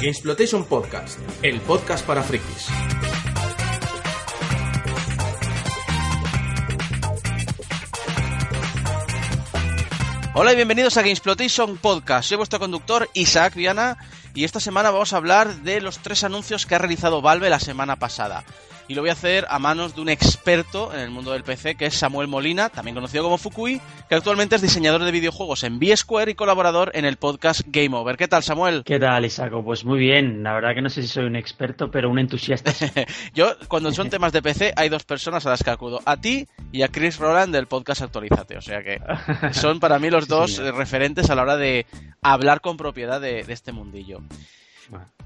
Gamesplotation Podcast, el podcast para frikis. Hola y bienvenidos a Gamesplotation Podcast. Soy vuestro conductor Isaac Viana y esta semana vamos a hablar de los tres anuncios que ha realizado Valve la semana pasada y lo voy a hacer a manos de un experto en el mundo del PC, que es Samuel Molina, también conocido como Fukui, que actualmente es diseñador de videojuegos en B-Square y colaborador en el podcast Game Over. ¿Qué tal, Samuel? ¿Qué tal, Isaco? Pues muy bien. La verdad que no sé si soy un experto, pero un entusiasta. Yo, cuando son temas de PC, hay dos personas a las que acudo. A ti y a Chris Roland del podcast Actualízate. O sea que son para mí los dos referentes a la hora de hablar con propiedad de, este mundillo.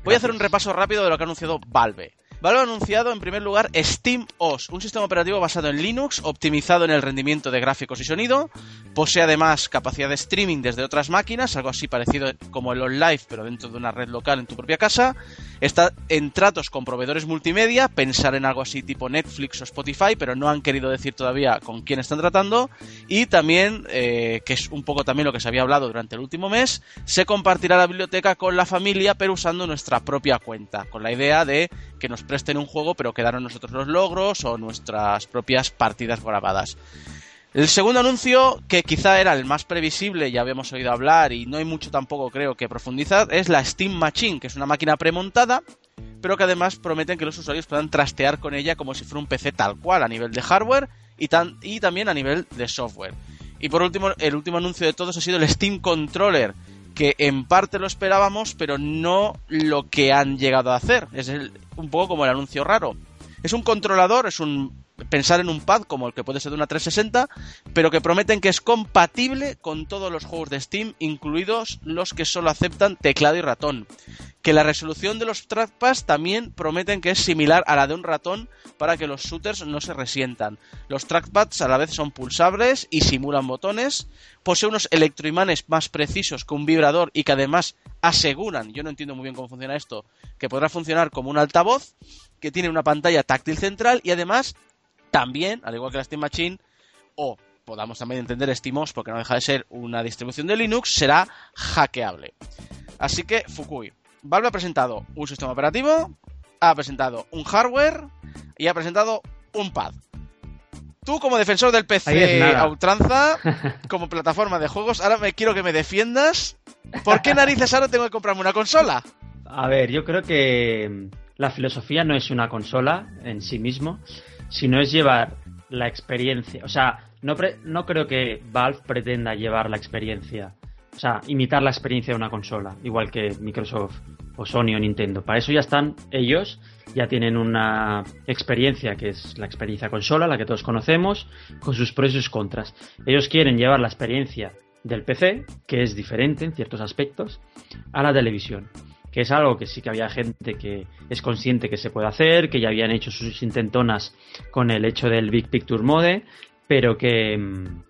Voy a hacer un repaso rápido de lo que ha anunciado Valve. Valve ha anunciado en primer lugar SteamOS, un sistema operativo basado en Linux, optimizado en el rendimiento de gráficos y sonido. Posee además capacidad de streaming desde otras máquinas, algo así parecido como el OnLive, pero dentro de una red local en tu propia casa. Está en tratos con proveedores multimedia, pensar en algo así tipo Netflix o Spotify, pero no han querido decir todavía con quién están tratando. Y también, eh, que es un poco también lo que se había hablado durante el último mes, se compartirá la biblioteca con la familia, pero usando nuestra propia cuenta, con la idea de que nos presten un juego, pero quedaron nosotros los logros o nuestras propias partidas grabadas. El segundo anuncio, que quizá era el más previsible, ya habíamos oído hablar y no hay mucho tampoco creo que profundizar, es la Steam Machine, que es una máquina premontada, pero que además prometen que los usuarios puedan trastear con ella como si fuera un PC tal cual a nivel de hardware y, y también a nivel de software. Y por último, el último anuncio de todos ha sido el Steam Controller, que en parte lo esperábamos, pero no lo que han llegado a hacer. Es un poco como el anuncio raro. Es un controlador, es un pensar en un pad como el que puede ser de una 360, pero que prometen que es compatible con todos los juegos de Steam, incluidos los que solo aceptan teclado y ratón. Que la resolución de los trackpads también prometen que es similar a la de un ratón para que los shooters no se resientan. Los trackpads a la vez son pulsables y simulan botones. Posee unos electroimanes más precisos que un vibrador y que además aseguran, yo no entiendo muy bien cómo funciona esto, que podrá funcionar como un altavoz, que tiene una pantalla táctil central y además también, al igual que la Steam Machine, o podamos también entender SteamOS porque no deja de ser una distribución de Linux, será hackeable. Así que, Fukui, Valve ha presentado un sistema operativo, ha presentado un hardware y ha presentado un pad. Tú, como defensor del PC a ultranza, como plataforma de juegos, ahora me quiero que me defiendas. ¿Por qué narices ahora tengo que comprarme una consola? A ver, yo creo que la filosofía no es una consola en sí mismo, sino es llevar la experiencia. O sea, no, no creo que Valve pretenda llevar la experiencia, o sea, imitar la experiencia de una consola, igual que Microsoft o Sony o Nintendo. Para eso ya están ellos, ya tienen una experiencia que es la experiencia consola, la que todos conocemos, con sus pros y sus contras. Ellos quieren llevar la experiencia del PC, que es diferente en ciertos aspectos, a la televisión que es algo que sí que había gente que es consciente que se puede hacer, que ya habían hecho sus intentonas con el hecho del Big Picture Mode, pero que mm,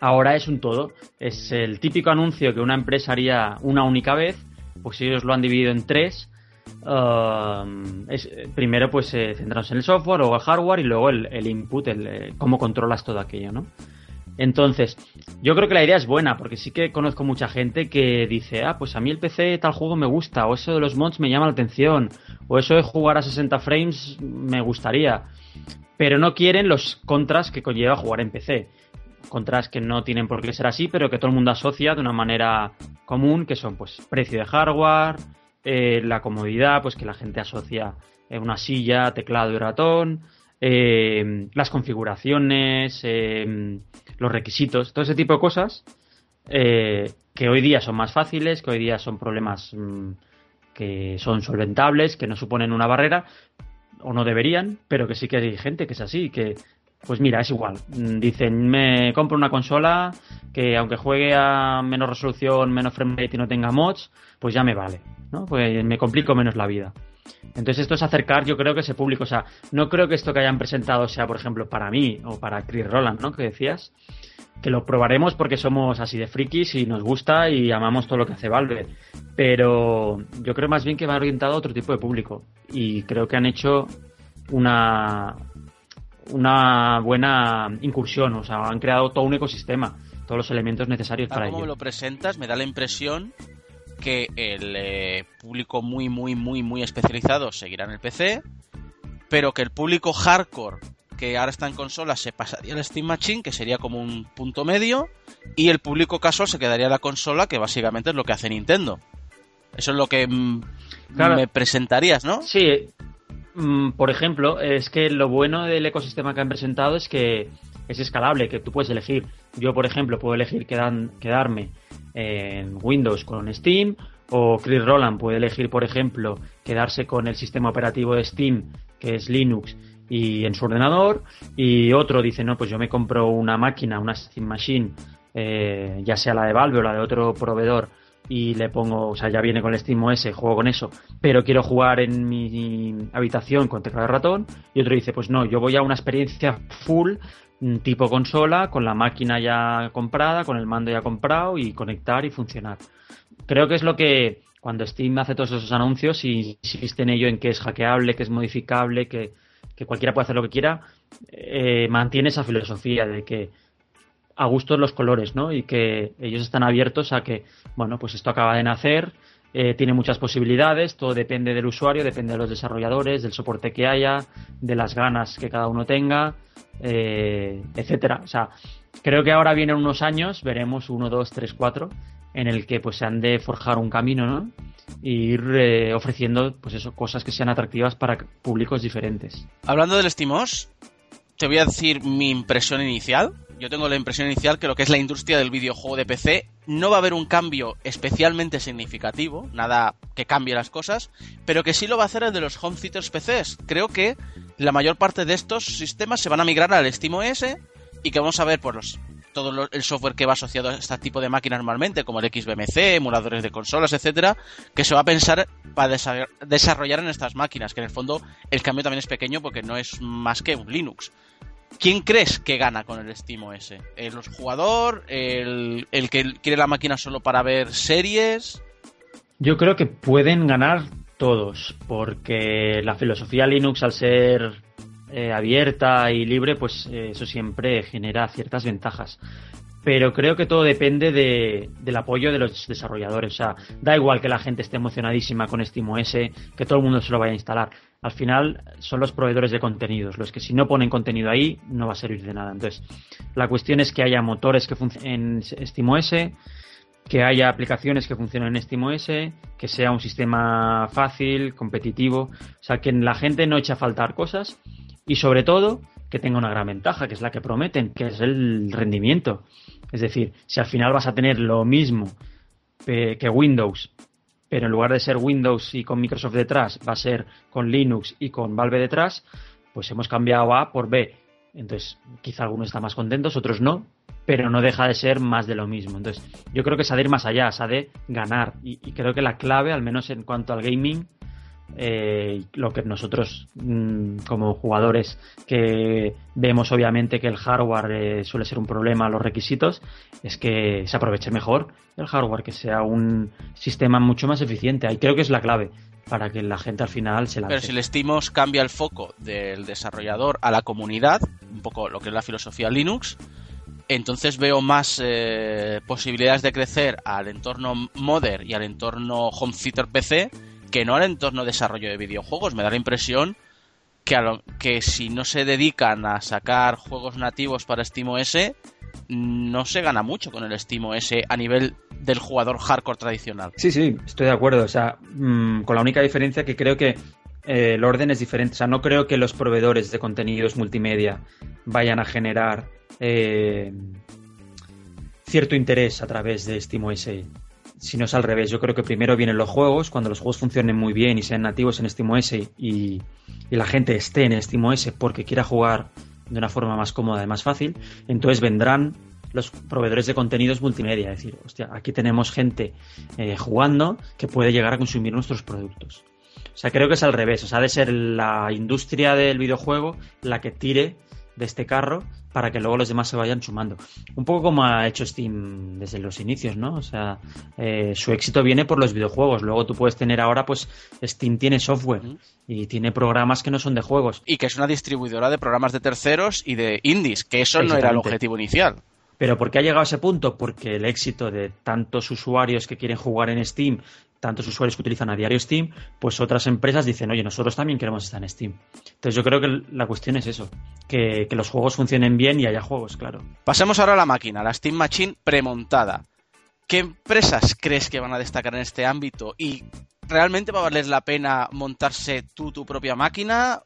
ahora es un todo. Es el típico anuncio que una empresa haría una única vez, pues ellos lo han dividido en tres. Um, primero pues eh, centrarnos en el software o el hardware y luego el, input, el, eh, cómo controlas todo aquello, ¿no? Entonces, yo creo que la idea es buena, porque sí que conozco mucha gente que dice, ah, pues a mí el PC tal juego me gusta, o eso de los mods me llama la atención, o eso de jugar a 60 frames me gustaría, pero no quieren los contras que conlleva jugar en PC. Contras que no tienen por qué ser así, pero que todo el mundo asocia de una manera común, que son pues precio de hardware, eh, la comodidad, pues que la gente asocia una silla, teclado y ratón, eh, las configuraciones, eh, los requisitos, todo ese tipo de cosas eh, que hoy día son más fáciles, que hoy día son problemas mm, que son solventables, que no suponen una barrera, o no deberían, pero que sí que hay gente que es así, que pues mira, es igual. Mm, dicen, me compro una consola que aunque juegue a menos resolución, menos frame rate y no tenga mods, pues ya me vale, ¿no? Pues me complico menos la vida. Entonces esto es acercar, yo creo que ese público, o sea, no creo que esto que hayan presentado sea, por ejemplo, para mí o para Chris Roland, ¿no? Que decías, que lo probaremos porque somos así de frikis y nos gusta y amamos todo lo que hace Valve. Pero yo creo más bien que va orientado a otro tipo de público y creo que han hecho una, una buena incursión, o sea, han creado todo un ecosistema, todos los elementos necesarios para ello. Como lo presentas, me da la impresión que el eh, público muy, muy, muy, muy especializado seguirá en el PC, pero que el público hardcore que ahora está en consola se pasaría al Steam Machine, que sería como un punto medio, y el público casual se quedaría en la consola, que básicamente es lo que hace Nintendo. Eso es lo que mm, me presentarías, ¿no? Sí, Mm, por ejemplo, es que lo bueno del ecosistema que han presentado es que es escalable, que tú puedes elegir. Yo, por ejemplo, puedo elegir quedarme en Windows con Steam, o Chris Roland puede elegir, por ejemplo, quedarse con el sistema operativo de Steam, que es Linux, y en su ordenador, y otro dice, no, pues yo me compro una máquina, una Steam Machine, eh, ya sea la de Valve o la de otro proveedor, y le pongo, o sea, ya viene con el SteamOS, juego con eso, pero quiero jugar en mi habitación con teclado de ratón, y otro dice, pues no, yo voy a una experiencia full tipo consola, con la máquina ya comprada, con el mando ya comprado y conectar y funcionar. Creo que es lo que cuando Steam hace todos esos anuncios y insiste en ello en que es hackeable, que es modificable, que, cualquiera puede hacer lo que quiera, eh, mantiene esa filosofía de que a gusto los colores, ¿no? Y que ellos están abiertos a que, bueno, pues esto acaba de nacer, eh, tiene muchas posibilidades, todo depende del usuario, depende de los desarrolladores, del soporte que haya, de las ganas que cada uno tenga, eh, etcétera. O sea, creo que ahora vienen unos años, veremos uno, dos, tres, cuatro, en el que pues se han de forjar un camino, ¿no? Y ir eh, ofreciendo, pues eso, cosas que sean atractivas para públicos diferentes. Hablando del Steamos, te voy a decir mi impresión inicial yo tengo la impresión inicial que lo que es la industria del videojuego de PC no va a haber un cambio especialmente significativo, nada que cambie las cosas, pero que sí lo va a hacer el de los home theaters PCs. Creo que la mayor parte de estos sistemas se van a migrar al SteamOS y que vamos a ver por los todo el software que va asociado a este tipo de máquinas normalmente, como el XBMC, emuladores de consolas, etcétera, que se va a pensar para desarrollar en estas máquinas, que en el fondo el cambio también es pequeño porque no es más que un Linux. ¿Quién crees que gana con el SteamOS? ¿El jugador? El, ¿El que quiere la máquina solo para ver series? Yo creo que pueden ganar todos, porque la filosofía Linux al ser eh, abierta y libre, pues eh, eso siempre genera ciertas ventajas. Pero creo que todo depende de, del apoyo de los desarrolladores. O sea, da igual que la gente esté emocionadísima con SteamOS, que todo el mundo se lo vaya a instalar al final son los proveedores de contenidos, los que si no ponen contenido ahí no va a servir de nada. Entonces, la cuestión es que haya motores que funcionen en SteamOS, que haya aplicaciones que funcionen en SteamOS, que sea un sistema fácil, competitivo, o sea, que la gente no eche a faltar cosas y sobre todo que tenga una gran ventaja, que es la que prometen, que es el rendimiento. Es decir, si al final vas a tener lo mismo que Windows, pero en lugar de ser Windows y con Microsoft detrás, va a ser con Linux y con Valve detrás, pues hemos cambiado A por B. Entonces, quizá algunos están más contentos, otros no, pero no deja de ser más de lo mismo. Entonces, yo creo que es a de ir más allá, es a de ganar. Y, y creo que la clave, al menos en cuanto al gaming, eh, lo que nosotros mm, como jugadores que vemos obviamente que el hardware eh, suele ser un problema los requisitos es que se aproveche mejor el hardware que sea un sistema mucho más eficiente. Ahí creo que es la clave para que la gente al final se la pero si le estimos cambia el foco del desarrollador a la comunidad un poco lo que es la filosofía Linux entonces veo más eh, posibilidades de crecer al entorno modder y al entorno home theater PC que no al entorno de desarrollo de videojuegos. Me da la impresión que, que si no se dedican a sacar juegos nativos para SteamOS, no se gana mucho con el SteamOS a nivel del jugador hardcore tradicional. Sí, sí, estoy de acuerdo. O sea, mm, con la única diferencia que creo que eh, el orden es diferente. O sea, no creo que los proveedores de contenidos multimedia vayan a generar eh, cierto interés a través de SteamOS si no es al revés. Yo creo que primero vienen los juegos, cuando los juegos funcionen muy bien y sean nativos en SteamOS y, y la gente esté en SteamOS porque quiera jugar de una forma más cómoda y más fácil. Entonces vendrán los proveedores de contenidos multimedia, es decir, hostia, aquí tenemos gente eh, jugando que puede llegar a consumir nuestros productos. O sea, creo que es al revés, o sea, ha de ser la industria del videojuego la que tire de este carro para que luego los demás se vayan sumando. Un poco como ha hecho Steam desde los inicios, ¿no? O sea, eh, su éxito viene por los videojuegos. Luego tú puedes tener ahora, pues, Steam tiene software y tiene programas que no son de juegos. Y que es una distribuidora de programas de terceros y de indies, que eso no era el objetivo inicial. Pero ¿por qué ha llegado a ese punto? Porque el éxito de tantos usuarios que quieren jugar en Steam, tantos usuarios que utilizan a diario Steam, pues otras empresas dicen, oye, nosotros también queremos estar en Steam. Entonces yo creo que la cuestión es eso, que, los juegos funcionen bien y haya juegos, claro. Pasemos ahora a la máquina, la Steam Machine premontada. ¿Qué empresas crees que van a destacar en este ámbito? ¿Y realmente va a valer la pena montarse tú tu propia máquina?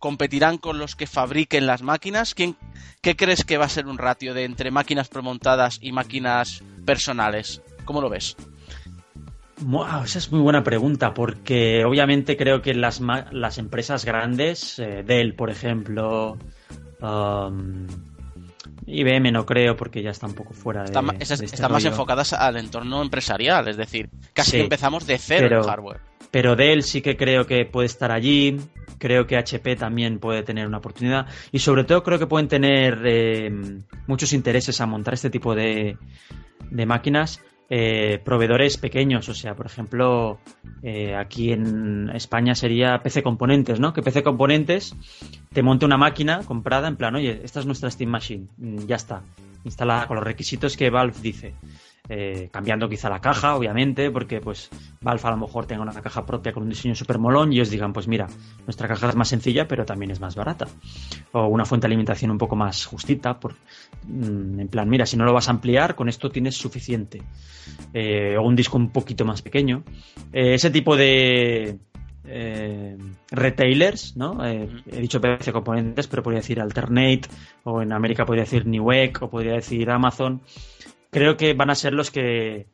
¿Competirán con los que fabriquen las máquinas? ¿Quién, ¿Qué crees que va a ser un ratio de entre máquinas premontadas y máquinas personales? ¿Cómo lo ves? Esa es muy buena pregunta, porque obviamente creo que las, las empresas grandes, eh, Dell, por ejemplo, um, IBM no creo, porque ya está un poco fuera de. Este están más enfocadas al entorno empresarial, es decir, casi empezamos de cero en hardware. Pero Dell sí que creo que puede estar allí. Creo que HP también puede tener una oportunidad. Y sobre todo creo que pueden tener eh, muchos intereses a montar este tipo de, de máquinas eh, proveedores pequeños, o sea, por ejemplo, eh, aquí en España sería PC Componentes, ¿no? Que PC Componentes te monte una máquina comprada en plan, oye, esta es nuestra Steam Machine, mm, ya está, instalada con los requisitos que Valve dice. Eh, cambiando quizá la caja, obviamente, porque pues Valve a lo mejor tenga una caja propia con un diseño súper molón y os digan, pues mira, nuestra caja es más sencilla, pero también es más barata. O una fuente de alimentación un poco más justita, por, mm, en plan, mira, si no lo vas a ampliar, con esto tienes suficiente. Eh, o un disco un poquito más pequeño. Eh, ese tipo de, retailers, ¿no? he dicho PC componentes, pero podría decir Alternate, o en América podría decir Newegg, o podría decir Amazon creo que van a ser los que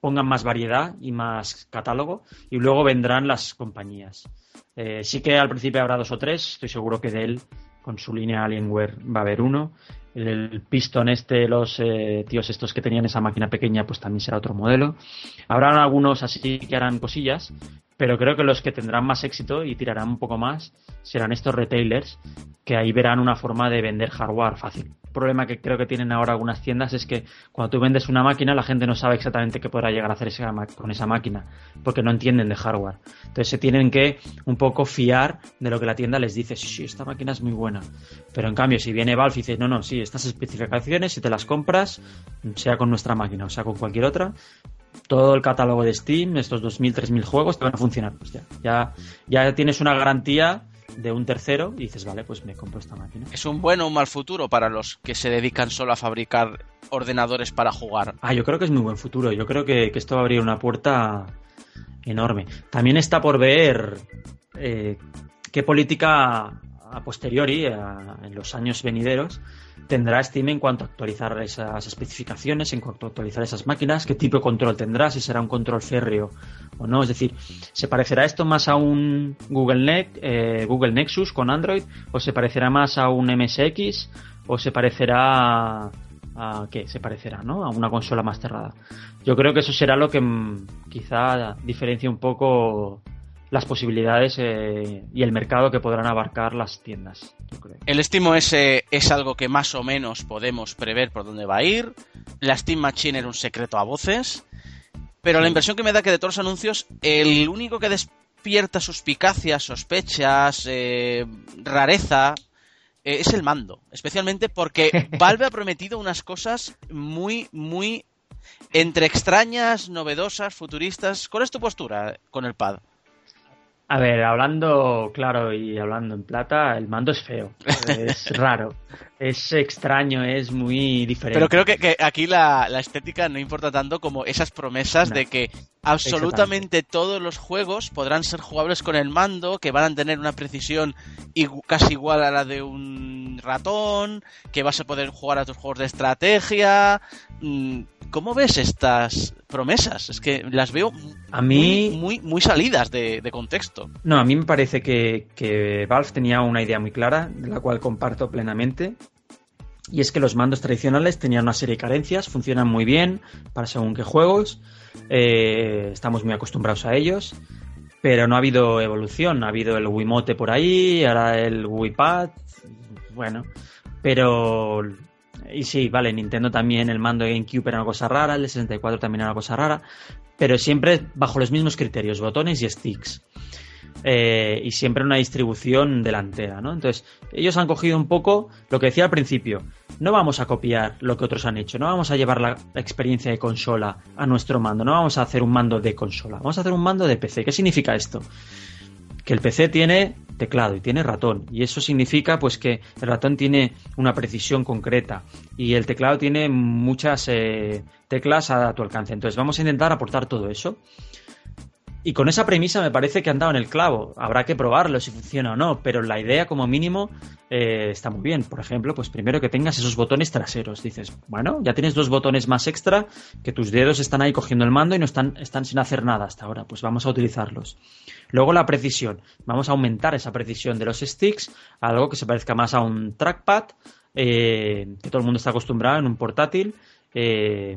pongan más variedad y más catálogo y luego vendrán las compañías. Eh, sí que al principio habrá dos o tres, estoy seguro que de él con su línea Alienware va a haber uno. El, Piston este, los eh, tíos estos que tenían esa máquina pequeña, pues también será otro modelo. Habrán algunos así que harán cosillas, pero creo que los que tendrán más éxito y tirarán un poco más serán estos retailers, que ahí verán una forma de vender hardware fácil problema que creo que tienen ahora algunas tiendas es que cuando tú vendes una máquina la gente no sabe exactamente qué podrá llegar a hacer con esa máquina porque no entienden de hardware. Entonces se tienen que un poco fiar de lo que la tienda les dice. Sí, esta máquina es muy buena. Pero en cambio, si viene Valve y dice, no, no, sí, estas especificaciones, si te las compras, sea con nuestra máquina o sea con cualquier otra, todo el catálogo de Steam, estos 2.000, 3.000 juegos te van a funcionar. Pues ya, ya tienes una garantía de un tercero y dices, vale, pues me compro esta máquina. ¿Es un buen o un mal futuro para los que se dedican solo a fabricar ordenadores para jugar? Ah, yo creo que es muy buen futuro. Yo creo que, esto va a abrir una puerta enorme. También está por ver eh, qué política a posteriori, en los años venideros, tendrá Steam en cuanto a actualizar esas especificaciones, en cuanto a actualizar esas máquinas, qué tipo de control tendrá, si será un control férreo o no. Es decir, ¿se parecerá esto más a un Google, eh, Google Nexus con Android? ¿O se parecerá más a un MSX? ¿O se parecerá a, qué? Se parecerá, ¿no? A una consola más cerrada. Yo creo que eso será lo que mm, quizá diferencia un poco las posibilidades eh, y el mercado que podrán abarcar las tiendas. El SteamOS es algo que más o menos podemos prever por dónde va a ir. La Steam Machine era un secreto a voces. Pero la impresión que me da que de todos los anuncios, el único que despierta suspicacias, sospechas, eh, rareza, eh, es el mando. Especialmente porque Valve ha prometido unas cosas muy, muy entre extrañas, novedosas, futuristas. ¿Cuál es tu postura con el pad? A ver, hablando claro y hablando en plata, el mando es feo, es raro, es extraño, es muy diferente. Pero creo que, aquí la, estética no importa tanto como esas promesas de que absolutamente todos los juegos podrán ser jugables con el mando, que van a tener una precisión casi igual a la de un ratón, que vas a poder jugar a tus juegos de estrategia. Mm, ¿Cómo ves estas promesas. Es que las veo a mí... muy, muy, salidas de, contexto. No, a mí me parece que, que Valve tenía una idea muy clara, de la cual comparto plenamente. Y es que los mandos tradicionales tenían una serie de carencias, funcionan muy bien para según qué juegos, eh, estamos muy acostumbrados a ellos, pero no ha habido evolución, ha habido el Wiimote por ahí, ahora el Wii-Pad, bueno, pero... Y sí, vale, Nintendo también, el mando GameCube era una cosa rara, el 64 también era una cosa rara, pero siempre bajo los mismos criterios, botones y sticks. Eh, y siempre una distribución delantera, ¿no? Entonces, ellos han cogido un poco lo que decía al principio, no vamos a copiar lo que otros han hecho, no vamos a llevar la experiencia de consola a nuestro mando, no vamos a hacer un mando de consola, vamos a hacer un mando de PC. ¿Qué significa esto? Que el PC tiene teclado y tiene ratón y eso significa pues que el ratón tiene una precisión concreta y el teclado tiene muchas eh, teclas a tu alcance. Entonces vamos a intentar aportar todo eso. Y con esa premisa me parece que han dado en el clavo. Habrá que probarlo si funciona o no, pero la idea como mínimo eh, está muy bien. Por ejemplo, pues primero que tengas esos botones traseros. Dices, bueno, ya tienes dos botones más extra que tus dedos están ahí cogiendo el mando y no están, están sin hacer nada hasta ahora. Pues vamos a utilizarlos. Luego la precisión. Vamos a aumentar esa precisión de los sticks a algo que se parezca más a un trackpad eh, que todo el mundo está acostumbrado en un portátil. Eh,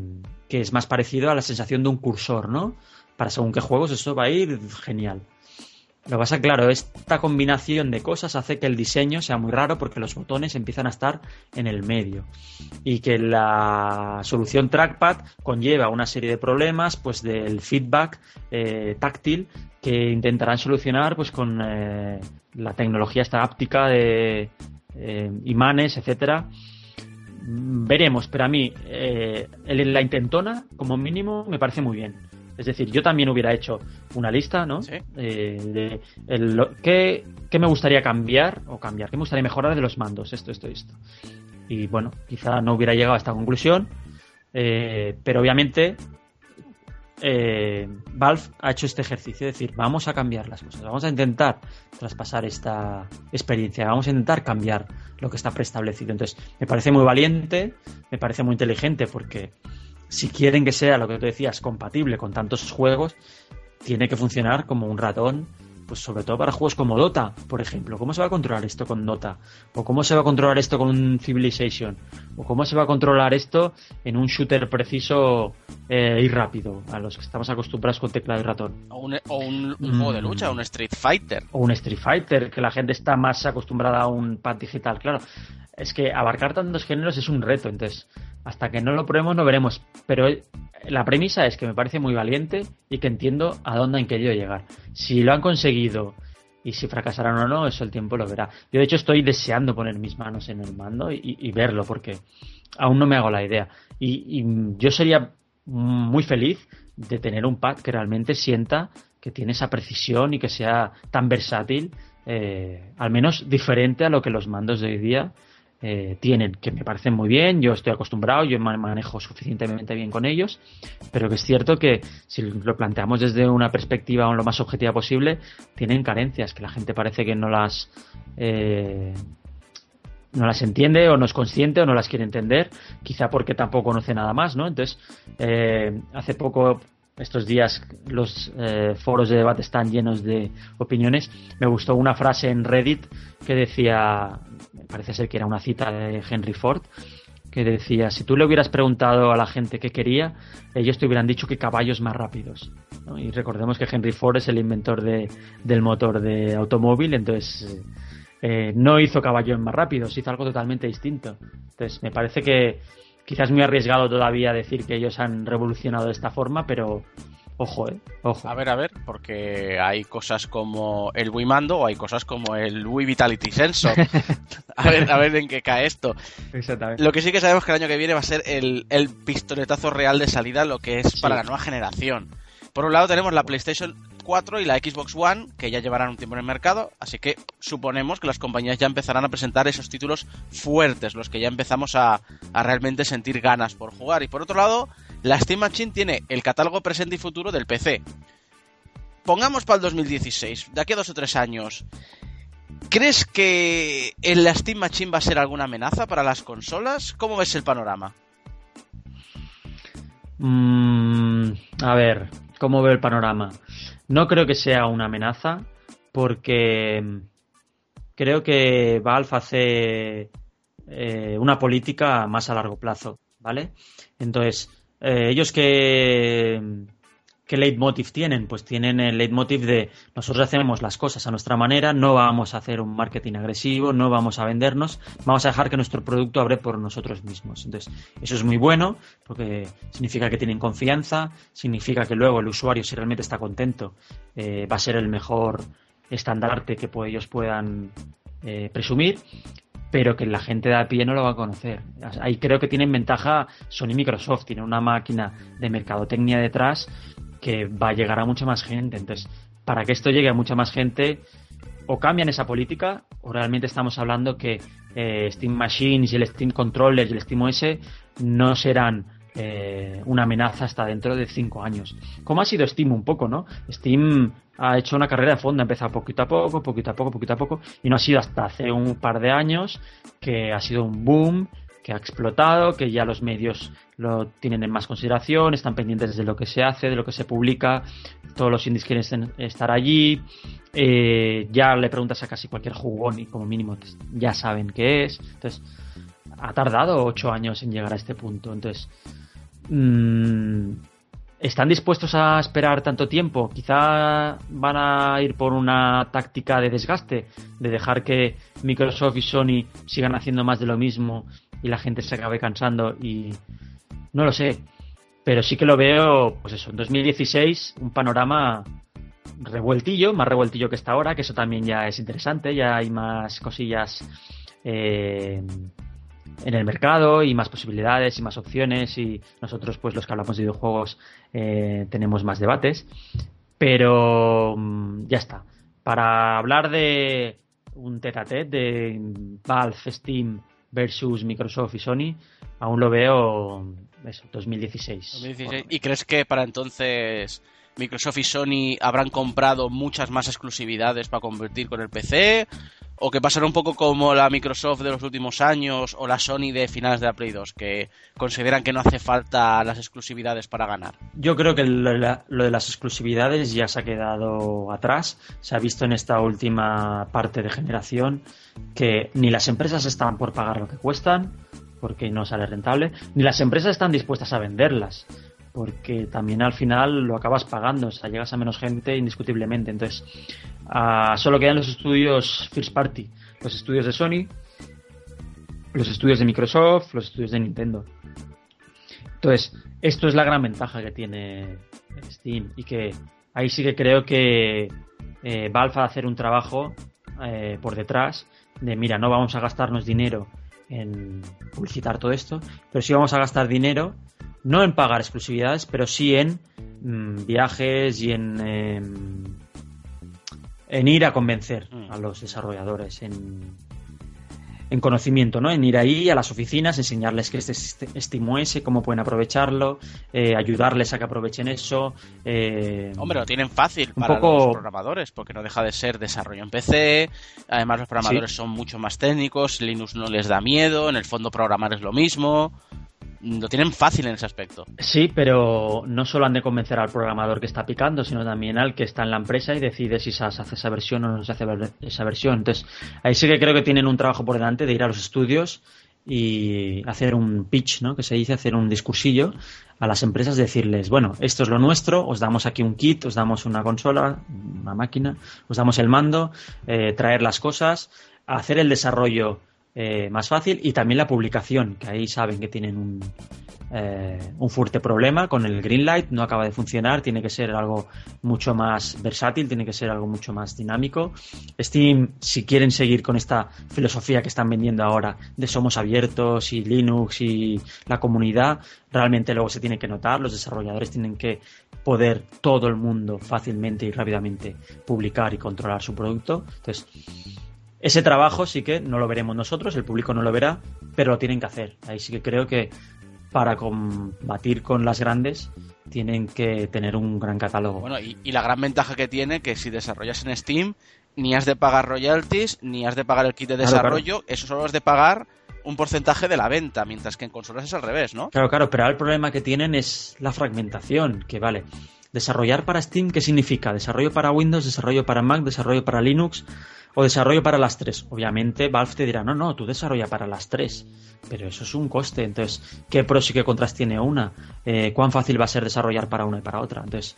que es más parecido a la sensación de un cursor, ¿no? Para según qué juegos eso va a ir genial. Lo que pasa, claro, esta combinación de cosas hace que el diseño sea muy raro porque los botones empiezan a estar en el medio y que la solución trackpad conlleva una serie de problemas pues del feedback eh, táctil que intentarán solucionar pues con eh, la tecnología esta áptica de eh, imanes, etcétera. Veremos, pero a mí la intentona como mínimo me parece muy bien es decir, yo también hubiera hecho una lista, ¿no? Eh, de ¿qué, me gustaría cambiar o cambiar? ¿Qué me gustaría mejorar de los mandos? Esto, esto, esto. Y bueno, quizá no hubiera llegado a esta conclusión, eh, pero obviamente eh, Valve ha hecho este ejercicio, es decir, vamos a cambiar las cosas, vamos a intentar traspasar esta experiencia, vamos a intentar cambiar lo que está preestablecido. Entonces, me parece muy valiente, me parece muy inteligente porque si quieren que sea lo que tú decías, compatible con tantos juegos, tiene que funcionar como un ratón, pues sobre todo para juegos como Dota, por ejemplo. ¿Cómo se va a controlar esto con Dota? ¿O cómo se va a controlar esto con un Civilization? ¿O cómo se va a controlar esto en un shooter preciso eh, y rápido, a los que estamos acostumbrados con teclado y ratón? O un, juego de lucha, un Street Fighter. O un Street Fighter, que la gente está más acostumbrada a un pad digital, claro. Es que abarcar tantos géneros es un reto, entonces hasta que no lo probemos no veremos. Pero la premisa es que me parece muy valiente y que entiendo a dónde han querido llegar. Si lo han conseguido y si fracasarán o no, eso el tiempo lo verá. Yo de hecho estoy deseando poner mis manos en el mando y, verlo porque aún no me hago la idea. Y, yo sería muy feliz de tener un pad que realmente sienta que tiene esa precisión y que sea tan versátil, eh, al menos diferente a lo que los mandos de hoy día eh, tienen, que me parecen muy bien, yo estoy acostumbrado, yo manejo suficientemente bien con ellos, pero que es cierto que si lo planteamos desde una perspectiva lo más objetiva posible, tienen carencias, que la gente parece que no las... Eh, no las entiende o no es consciente o no las quiere entender, quizá porque tampoco conoce nada más, ¿no? Entonces, eh, hace poco estos días los foros de debate están llenos de opiniones. Me gustó una frase en Reddit que decía, parece ser que era una cita de Henry Ford, que decía, si tú le hubieras preguntado a la gente qué quería, ellos te hubieran dicho que caballos más rápidos. Y recordemos que Henry Ford es el inventor de, del motor de automóvil, entonces eh, no hizo caballos más rápidos, hizo algo totalmente distinto. Entonces me parece que quizás muy arriesgado todavía decir que ellos han revolucionado de esta forma, pero Ojo, eh. Ojo. A ver, a ver, porque hay cosas como el Wii Mando o hay cosas como el Wii Vitality Sensor. a ver, a ver en qué cae esto. Exactamente. Lo que sí que sabemos que el año que viene va a ser el, el pistoletazo real de salida, lo que es para la nueva generación. Por un lado tenemos la PlayStation 4 y la Xbox One, que ya llevarán un tiempo en el mercado, así que suponemos que las compañías ya empezarán a presentar esos títulos fuertes, los que ya empezamos a, realmente sentir ganas por jugar. Y por otro lado, la Steam Machine tiene el catálogo presente y futuro del PC. Pongamos para el 2016, de aquí a dos o tres años. ¿Crees que en la Steam Machine va a ser alguna amenaza para las consolas? ¿Cómo ves el panorama? Mm, a ver, ¿cómo veo el panorama? No creo que sea una amenaza porque mm, creo que Valve hace eh, una política más a largo plazo, ¿vale? Entonces, eh, ellos que ¿Qué leitmotiv tienen? Pues tienen el leitmotiv de nosotros hacemos las cosas a nuestra manera, no vamos a hacer un marketing agresivo, no vamos a vendernos, vamos a dejar que nuestro producto abre por nosotros mismos. Entonces, eso es muy bueno porque significa que tienen confianza, significa que luego el usuario, si realmente está contento, eh, va a ser el mejor estandarte que ellos puedan eh, presumir pero que la gente de a pie no lo va a conocer. Ahí creo que tienen ventaja Sony Microsoft, tiene una máquina de mercadotecnia detrás que va a llegar a mucha más gente. Entonces, para que esto llegue a mucha más gente, o cambian esa política, o realmente estamos hablando que eh, Steam Machines y el Steam Controller y el Steam OS no serán eh, una amenaza hasta dentro de cinco años. Como ha sido Steam un poco, ¿no? Steam ha hecho una carrera de fondo, ha empezado poquito a poco, poquito a poco, poquito a poco, y no ha sido hasta hace un par de años que ha sido un boom, que ha explotado, que ya los medios lo tienen en más consideración, están pendientes de lo que se hace, de lo que se publica, todos los indies quieren estar allí, eh, ya le preguntas a casi cualquier jugón y como mínimo ya saben qué es. Entonces, ha tardado ocho años en llegar a este punto. Entonces, mm, ¿están dispuestos a esperar tanto tiempo? Quizá van a ir por una táctica de desgaste, de dejar que Microsoft y Sony sigan haciendo más de lo mismo y la gente se acabe cansando y no lo sé, pero sí que lo veo, pues eso, en 2016 un panorama revueltillo, más revueltillo que está ahora, que eso también ya es interesante, ya hay más cosillas eh, en el mercado y más posibilidades y más opciones y nosotros pues los que hablamos de videojuegos eh, tenemos más debates, pero mm, ya está. Para hablar de un tete a tete de Valve, Steam versus Microsoft y Sony, aún lo veo eso, 2016. 2016. ¿Y crees que para entonces Microsoft y Sony habrán comprado muchas más exclusividades para convertir con el PC? ¿O que pasará un poco como la Microsoft de los últimos años o la Sony de finales de la Play 2, que consideran que no hace falta las exclusividades para ganar? Yo creo que lo de las exclusividades ya se ha quedado atrás. Se ha visto en esta última parte de generación que ni las empresas están por pagar lo que cuestan, porque no sale rentable, ni las empresas están dispuestas a venderlas, porque también al final lo acabas pagando, o sea, llegas a menos gente indiscutiblemente. Entonces, uh, solo quedan los estudios first party, los estudios de Sony, los estudios de Microsoft, los estudios de Nintendo. Entonces, esto es la gran ventaja que tiene Steam y que ahí sí que creo que eh, Valve va a hacer un trabajo eh, por detrás de, mira, no vamos a gastarnos dinero en publicitar todo esto, pero sí vamos a gastar dinero, no en pagar exclusividades, pero sí en mm, viajes y en, em, en ir a convencer a mm. los desarrolladores, en en conocimiento, ¿no? En ir ahí a las oficinas, enseñarles qué es este SteamOS, cómo pueden aprovecharlo, eh, ayudarles a que aprovechen eso. Eh, Hombre, lo tienen fácil para los programadores, porque no deja de ser desarrollo en PC. Además, los programadores son mucho más técnicos, Linux no les da miedo, en el fondo programar es lo mismo lo tienen fácil en ese aspecto. Sí, pero no solo han de convencer al programador que está picando, sino también al que está en la empresa y decide si se hace esa versión o no se hace esa versión. Entonces, ahí sí que creo que tienen un trabajo por delante de ir a los estudios y hacer un pitch, ¿no? Que se dice hacer un discursillo a las empresas, decirles, bueno, esto es lo nuestro, os damos aquí un kit, os damos una consola, una máquina, os damos el mando, eh, traer las cosas, hacer el desarrollo eh, más fácil y también la publicación, que ahí saben que tienen un, eh, fuerte problema con el Greenlight, no acaba de funcionar, tiene que ser algo mucho más versátil, tiene que ser algo mucho más dinámico. Steam, si quieren seguir con esta filosofía que están vendiendo ahora de somos abiertos y Linux y la comunidad, realmente luego se tiene que notar, los desarrolladores tienen que poder todo el mundo fácilmente y rápidamente publicar y controlar su producto. Entonces, ese trabajo sí que no lo veremos nosotros, el público no lo verá, pero lo tienen que hacer. Ahí sí que creo que para combatir con las grandes tienen que tener un gran catálogo. Bueno, y, la gran ventaja que tiene que si desarrollas en Steam ni has de pagar royalties, ni has de pagar el kit de desarrollo, eso solo has de pagar un porcentaje de la venta, mientras que en consolas es al revés, ¿no? Claro, claro, pero el problema que tienen es la fragmentación, que vale. Desarrollar para Steam, ¿qué significa? Desarrollo para Windows, desarrollo para Mac, desarrollo para Linux o desarrollo para las tres. Obviamente Valve te dirá, no, no, tú desarrolla para las tres. Pero eso es un coste. Entonces, ¿qué pros y qué contras tiene una? Eh, ¿Cuán fácil va a ser desarrollar para una y para otra? Entonces,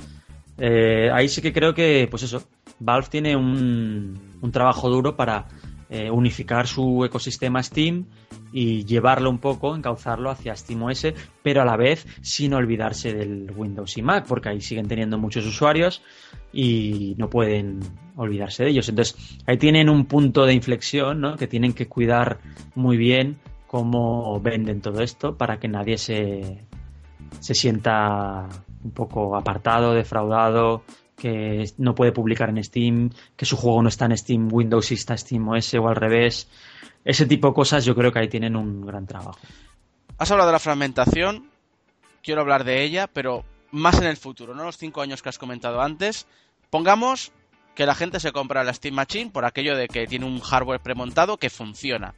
eh, ahí sí que creo que, pues eso, Valve tiene un, un trabajo duro para eh, unificar su ecosistema Steam y llevarlo un poco, encauzarlo hacia SteamOS, pero a la vez sin olvidarse del Windows y Mac, porque ahí siguen teniendo muchos usuarios y no pueden olvidarse de ellos. Entonces, ahí tienen un punto de inflexión, ¿no? Que tienen que cuidar muy bien cómo venden todo esto para que nadie se, se sienta un poco apartado, defraudado, que no puede publicar en Steam, que su juego no está en Steam Windows y está Steam OS o al revés. Ese tipo de cosas yo creo que ahí tienen un gran trabajo. Has hablado de la fragmentación, quiero hablar de ella, pero más en el futuro, no los cinco años que has comentado antes. Pongamos que la gente se compra la Steam Machine por aquello de que tiene un hardware premontado que funciona.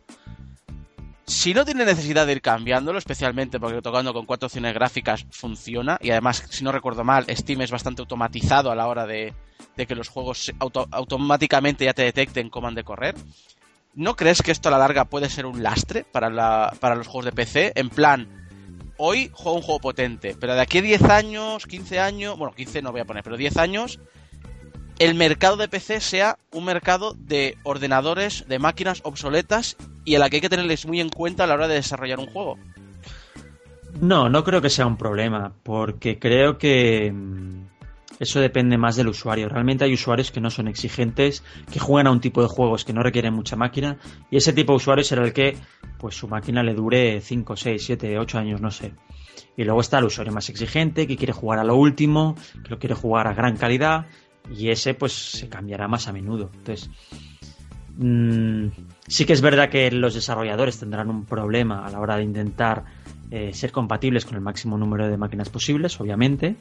Si no tiene necesidad de ir cambiándolo, especialmente porque tocando con cuatro opciones gráficas funciona, y además, si no recuerdo mal, Steam es bastante automatizado a la hora de, que los juegos automáticamente ya te detecten cómo han de correr. ¿No crees que esto a la larga puede ser un lastre para, para los juegos de PC? En plan, hoy juego un juego potente, pero de aquí a 10 años, 15 años, bueno, 15 no voy a poner, pero 10 años, el mercado de PC sea un mercado de ordenadores, de máquinas obsoletas y a la que hay que tenerles muy en cuenta a la hora de desarrollar un juego. No, no creo que sea un problema, porque creo que mm, eso depende más del usuario. Realmente hay usuarios que no son exigentes, que juegan a un tipo de juegos que no requieren mucha máquina, y ese tipo de usuario será el que pues su máquina le dure 5, 6, 7, 8 años, no sé. Y luego está el usuario más exigente, que quiere jugar a lo último, que lo quiere jugar a gran calidad, y ese pues se cambiará más a menudo. Entonces, mmm, sí que es verdad que los desarrolladores tendrán un problema a la hora de intentar eh, ser compatibles con el máximo número de máquinas posibles, obviamente.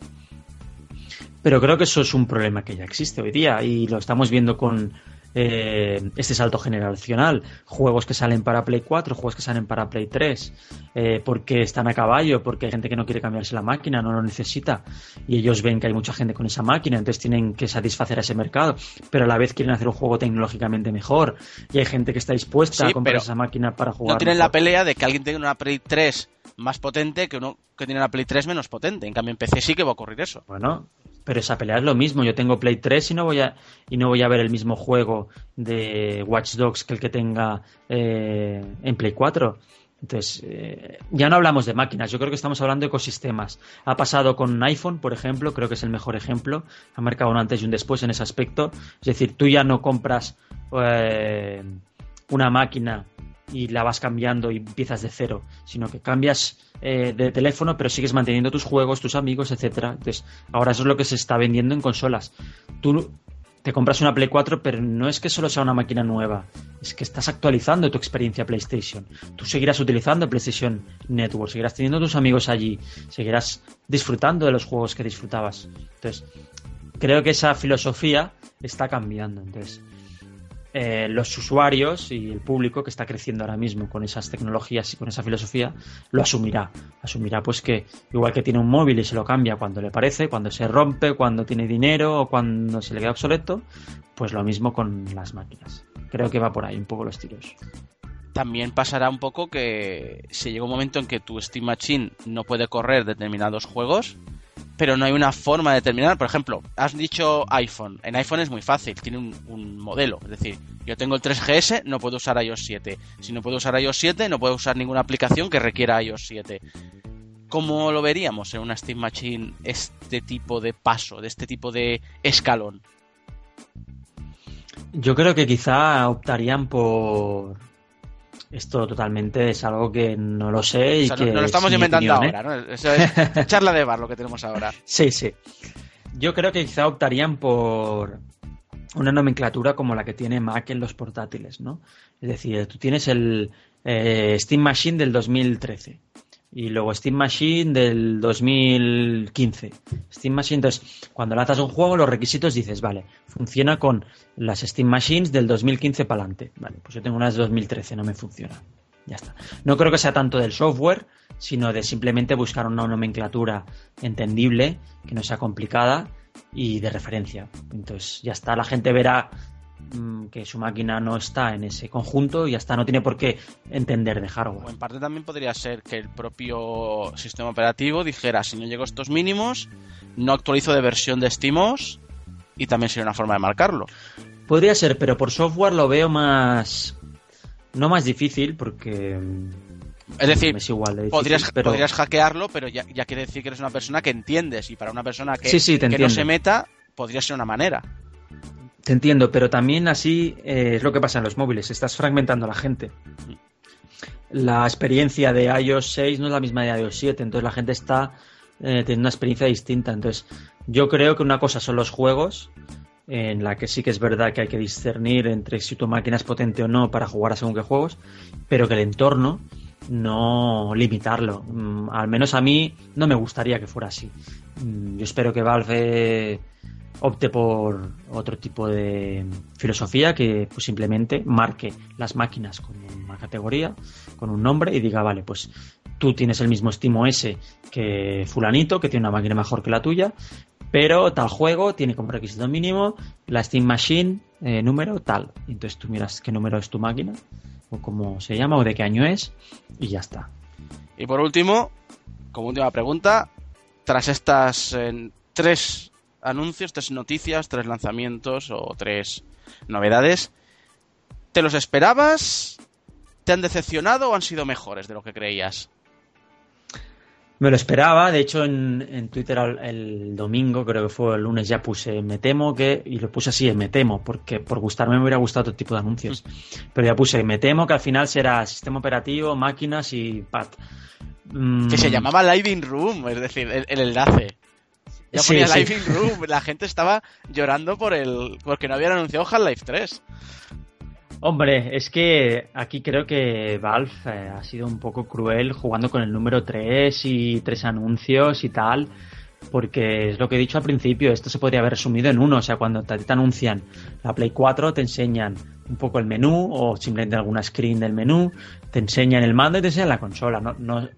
Pero creo que eso es un problema que ya existe hoy día y lo estamos viendo con eh, este salto generacional. Juegos que salen para Play 4, juegos que salen para Play 3, eh, porque están a caballo, porque hay gente que no quiere cambiarse la máquina, no lo necesita, y ellos ven que hay mucha gente con esa máquina, entonces tienen que satisfacer a ese mercado, pero a la vez quieren hacer un juego tecnológicamente mejor, y hay gente que está dispuesta a comprar esa máquina para jugar. No tienen la pelea de que alguien tenga una Play 3 más potente que uno que tiene una Play 3 menos potente. En cambio, en PC sí que va a ocurrir eso. Bueno, pero esa pelea es lo mismo. Yo tengo Play 3 y no voy a, y no voy a ver el mismo juego de Watch Dogs que el que tenga eh, en Play 4. Entonces, eh, ya no hablamos de máquinas, yo creo que estamos hablando de ecosistemas. Ha pasado con un iPhone, por ejemplo, creo que es el mejor ejemplo. Ha marcado un antes y un después en ese aspecto. Es decir, tú ya no compras eh, una máquina y la vas cambiando y empiezas de cero, sino que cambias eh, de teléfono, pero sigues manteniendo tus juegos, tus amigos, etcétera. Entonces, ahora eso es lo que se está vendiendo en consolas. Tú te compras una Play 4, pero no es que solo sea una máquina nueva, es que estás actualizando tu experiencia PlayStation. Tú seguirás utilizando PlayStation Network, seguirás teniendo tus amigos allí, seguirás disfrutando de los juegos que disfrutabas. Entonces, creo que esa filosofía está cambiando. Entonces, eh, los usuarios y el público que está creciendo ahora mismo con esas tecnologías y con esa filosofía lo asumirá. Asumirá pues que igual que tiene un móvil y se lo cambia cuando le parece, cuando se rompe, cuando tiene dinero o cuando se le queda obsoleto, pues lo mismo con las máquinas. Creo que va por ahí un poco los tiros. También pasará un poco que si llega un momento en que tu Steam Machine no puede correr determinados juegos, pero no hay una forma de determinar. Por ejemplo, has dicho iPhone. En iPhone es muy fácil, tiene un, modelo. Es decir, yo tengo el 3GS, no puedo usar iOS 7. Si no puedo usar iOS 7, no puedo usar ninguna aplicación que requiera iOS 7. ¿Cómo lo veríamos en una Steam Machine este tipo de paso, de este tipo de escalón? Yo creo que quizá optarían por esto totalmente es algo que no lo sé y que. No, lo estamos inventando ¿eh? ahora, ¿no? Eso es charla de bar lo que tenemos ahora. Sí, sí. Yo creo que quizá optarían por una nomenclatura como la que tiene Mac en los portátiles, ¿no? Es decir, tú tienes el eh, Steam Machine del 2013. Y luego Steam Machine del 2015. Steam Machine, entonces, cuando lanzas un juego, los requisitos dices, vale, funciona con las Steam Machines del 2015 para adelante. Vale, pues yo tengo unas de 2013, no me funciona. Ya está. No creo que sea tanto del software, sino de simplemente buscar una nomenclatura entendible, que no sea complicada y de referencia. Entonces, ya está, la gente verá que su máquina no está en ese conjunto y hasta no tiene por qué entender de hardware. O en parte también podría ser que el propio sistema operativo dijera, si no llego a estos mínimos, no actualizo de versión de SteamOS y también sería una forma de marcarlo. Podría ser, pero por software lo veo más... No más difícil porque... Es decir, es igual podrías, podrías hackearlo, pero ya, quiere decir que eres una persona que entiendes y para una persona que, que no se meta podría ser una manera. Te entiendo, pero también así eh, es lo que pasa en los móviles, estás fragmentando a la gente. La experiencia de iOS 6 no es la misma de iOS 7, entonces la gente está eh, teniendo una experiencia distinta. Entonces, yo creo que una cosa son los juegos, en la que sí que es verdad que hay que discernir entre si tu máquina es potente o no para jugar a según qué juegos, pero que el entorno no limitarlo. Mm, al menos a mí no me gustaría que fuera así. Mm, yo espero que Valve opte por otro tipo de filosofía que pues, simplemente marque las máquinas con una categoría, con un nombre y diga, vale, pues tú tienes el mismo estimo ese que fulanito, que tiene una máquina mejor que la tuya, pero tal juego tiene como requisito mínimo la Steam Machine eh, número tal. Entonces tú miras qué número es tu máquina, o cómo se llama, o de qué año es, y ya está. Y por último, como última pregunta, tras estas tres anuncios, tres noticias, tres lanzamientos o tres novedades. ¿Te los esperabas? ¿Te han decepcionado o han sido mejores de lo que creías? Me lo esperaba, de hecho en, Twitter el, domingo, creo que fue el lunes, ya puse me temo que, y lo puse así, me temo, porque por gustarme me hubiera gustado otro tipo de anuncios. Pero ya puse me temo que al final será sistema operativo, máquinas y pad. Que se mm. llamaba Living Room, es decir, el enlace. Ya ponía Room, la gente estaba llorando por el porque no habían anunciado Half-Life 3. Hombre, es que aquí creo que Valve eh, ha sido un poco cruel jugando con el número 3 y tres anuncios y tal, porque es lo que he dicho al principio, esto se podría haber resumido en uno, o sea, cuando te, anuncian la Play 4 te enseñan un poco el menú o simplemente alguna screen del menú, te enseñan el mando y te enseñan la consola, no, no,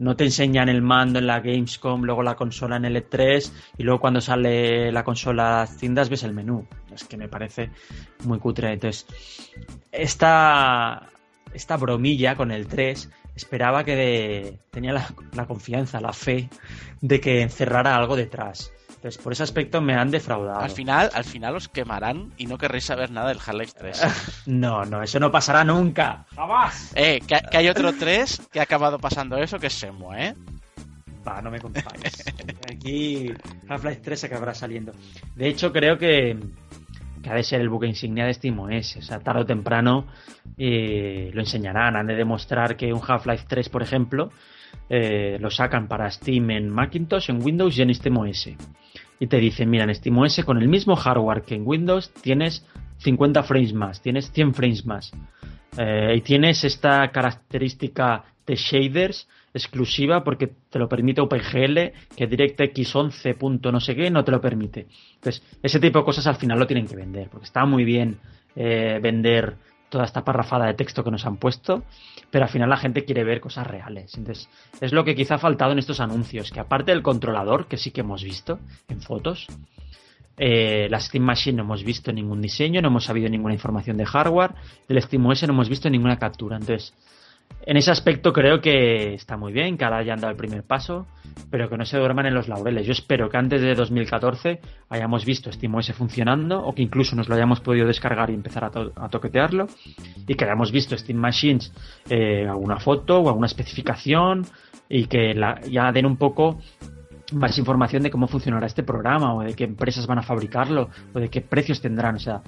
no te enseñan el mando en la Gamescom, luego la consola en el E3 y luego cuando sale la consola a ves el menú. Es que me parece muy cutre. Entonces, esta, esta bromilla con el 3 esperaba que tenía la confianza, la fe de que encerrara algo detrás. Entonces, por ese aspecto me han defraudado. Al final, al final os quemarán y no querréis saber nada del Half-Life 3. no, no, eso no pasará nunca. ¡Jamás! Eh, que, hay otro 3 que ha acabado pasando eso, que es Semo, ¿eh? Va, no me contáis. Aquí Half-Life 3 acabará saliendo. De hecho, creo que, que ha de ser el buque insignia de SteamOS. O sea, tarde o temprano eh, lo enseñarán. Han de demostrar que un Half-Life 3, por ejemplo, eh, lo sacan para Steam en Macintosh, en Windows y en SteamOS y te dicen, mira, en SteamOS con el mismo hardware que en Windows tienes 50 frames más, tienes 100 frames más. Eh, y tienes esta característica de shaders exclusiva porque te lo permite OpenGL, que DirectX 11. no sé qué no te lo permite. Entonces, ese tipo de cosas al final lo tienen que vender, porque está muy bien eh, vender toda esta parrafada de texto que nos han puesto, pero al final la gente quiere ver cosas reales. Entonces, es lo que quizá ha faltado en estos anuncios, que aparte del controlador, que sí que hemos visto en fotos, eh, la Steam Machine no hemos visto ningún diseño, no hemos sabido ninguna información de hardware, del SteamOS no hemos visto ninguna captura. Entonces, en ese aspecto creo que está muy bien que ahora hayan dado el primer paso, pero que no se duerman en los laureles. Yo espero que antes de 2014 hayamos visto SteamOS funcionando o que incluso nos lo hayamos podido descargar y empezar a, toquetearlo y que hayamos visto Steam Machines eh, alguna foto o alguna especificación y que ya den un poco más información de cómo funcionará este programa o de qué empresas van a fabricarlo o de qué precios tendrán. O sea,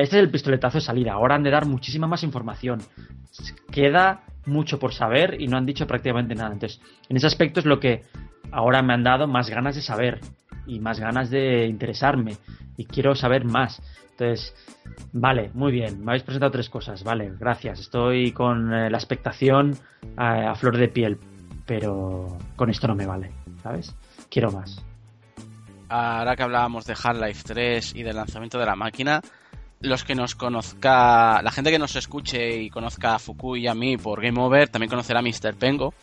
este es el pistoletazo de salida. Ahora han de dar muchísima más información. Queda mucho por saber y no han dicho prácticamente nada. Entonces, en ese aspecto es lo que ahora me han dado más ganas de saber y más ganas de interesarme y quiero saber más. Entonces, vale, muy bien, me habéis presentado tres cosas, vale, gracias, estoy con eh, la expectación a, flor de piel. pero con esto no me vale, ¿sabes? Quiero más. Ahora que hablábamos de Half-Life 3 y del lanzamiento de la máquina, los que nos conozca, la gente que nos escuche y conozca a Fuku y a mí por Game Over, también conocerá a Mr. Pengo.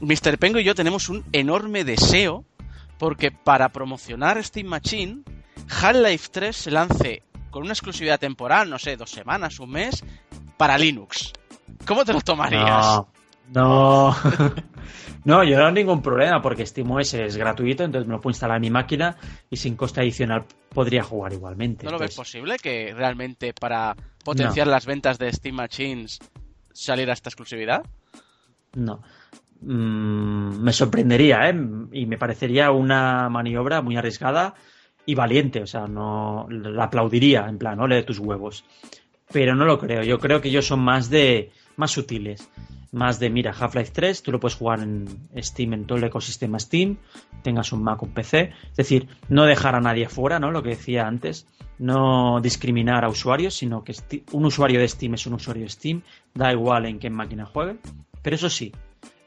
Mr. Pengo y yo tenemos un enorme deseo porque para promocionar Steam Machine, Half-Life 3 se lance con una exclusividad temporal, no sé, dos semanas, un mes, para Linux. ¿Cómo te lo tomarías? no. yo no tengo ningún problema porque SteamOS es gratuito, entonces me lo puedo instalar en mi máquina y sin coste adicional podría jugar igualmente. ¿No lo ves posible que realmente para potenciar las ventas de Steam Machines saliera esta exclusividad? No. Mm, me sorprendería, ¿eh? Y me parecería una maniobra muy arriesgada y valiente, o sea, no la aplaudiría, en plan, ole de tus huevos. Pero no lo creo, yo creo que ellos son más de más sutiles más de, mira, Half-Life 3, tú lo puedes jugar en Steam, en todo el ecosistema Steam, tengas un Mac o un PC. Es decir, no dejar a nadie fuera, ¿no? Lo que decía antes, no discriminar a usuarios, sino que un usuario de Steam es un usuario de Steam, da igual en qué máquina juegue. Pero eso sí,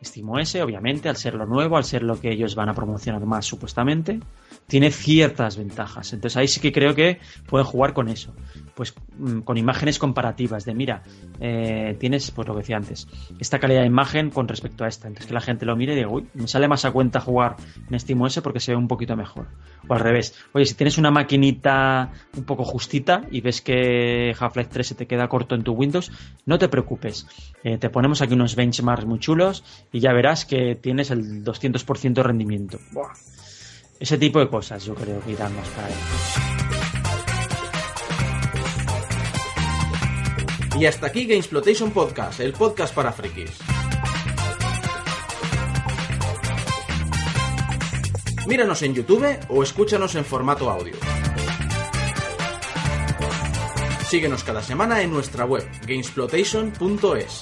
SteamOS, obviamente, al ser lo nuevo, al ser lo que ellos van a promocionar más supuestamente, tiene ciertas ventajas. Entonces ahí sí que creo que pueden jugar con eso. Pues mm, con imágenes comparativas de, mira, eh, tienes, pues lo que decía antes, esta calidad de imagen con respecto a esta. Entonces que la gente lo mire y diga, uy, me sale más a cuenta jugar en SteamOS porque se ve un poquito mejor. O al revés, oye, si tienes una maquinita un poco justita y ves que Half-Life 3 se te queda corto en tu Windows, no te preocupes. Eh, te ponemos aquí unos benchmarks muy chulos y ya verás que tienes el 200% de rendimiento. Ese tipo de cosas yo creo que irán más para él. Y hasta aquí Gamesplotation Podcast, el podcast para frikis. Míranos en YouTube o escúchanos en formato audio. Síguenos cada semana en nuestra web, gamesplotation.es.